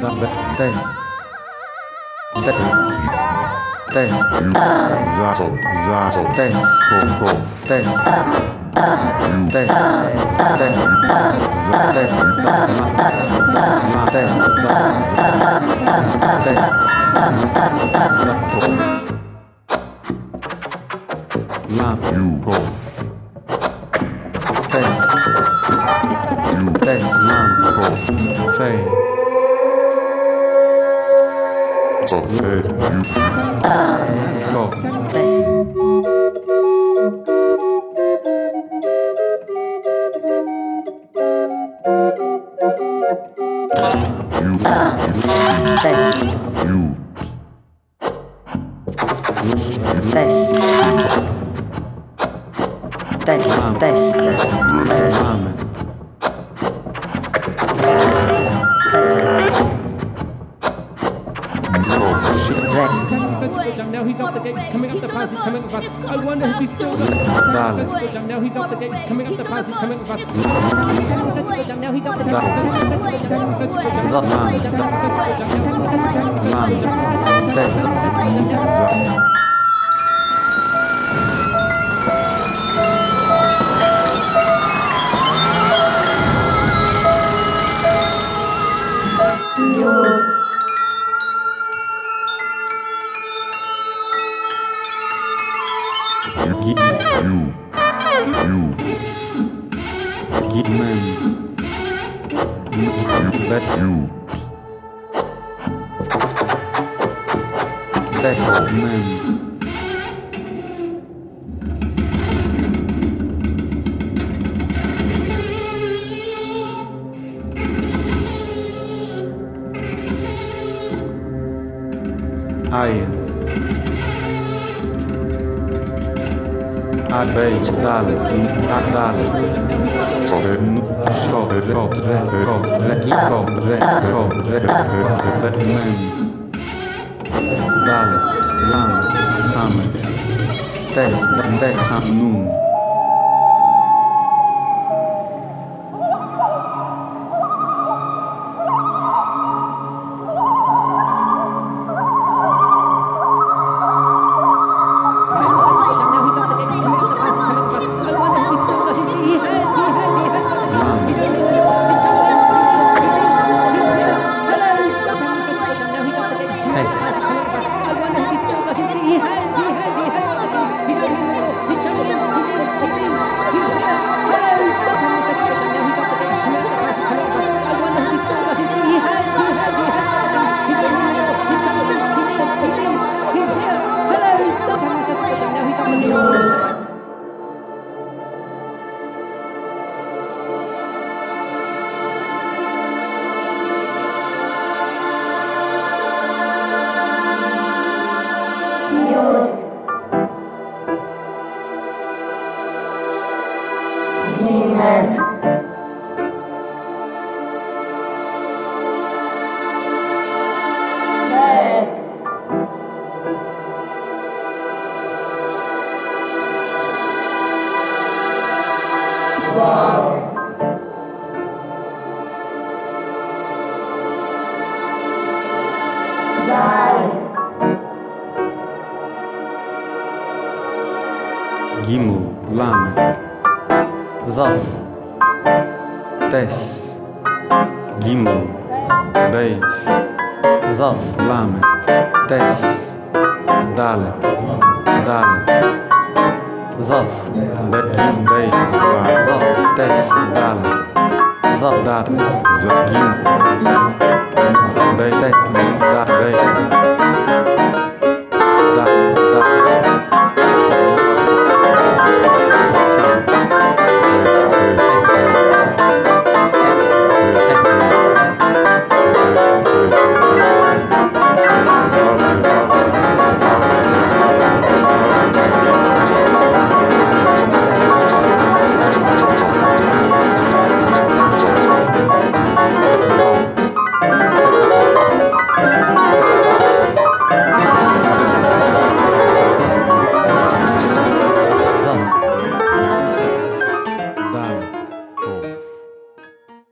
Dann wird Dance. Dance. Zato. Zato. Dance. Coco. Dance. Dance. Dance. Dance. Dance. Dance. Love you. You, Tes. La. ko, Fe. ko, fe, you, Ko. you, Test. you, Test. Lame. Now he's off the gate, he's coming up the pass, he's coming up the pass. I wonder if he's still got Dale. Now he's off the gate, he's coming up the pass, he's coming up the pass. Now he's off the gate. Lame. Tes. you, Gitmem. Bet. you, Bet. Mem. Aien. Arbeit, dale, a dale. Nu, so, ro, re, ro, re, ro, re, ro, re, re, mem. Dale, lam, same. Tes, tes, sam, nun. He's Bye. Gimel, Lamed, Vav, Tes, Gimel, Beis, Vav, Lamed, Tes, dale Dalet, Vav, Begim, Beis, Vav, Tes, dale Vav, Dalet, Zagim, Beis, Tes, dale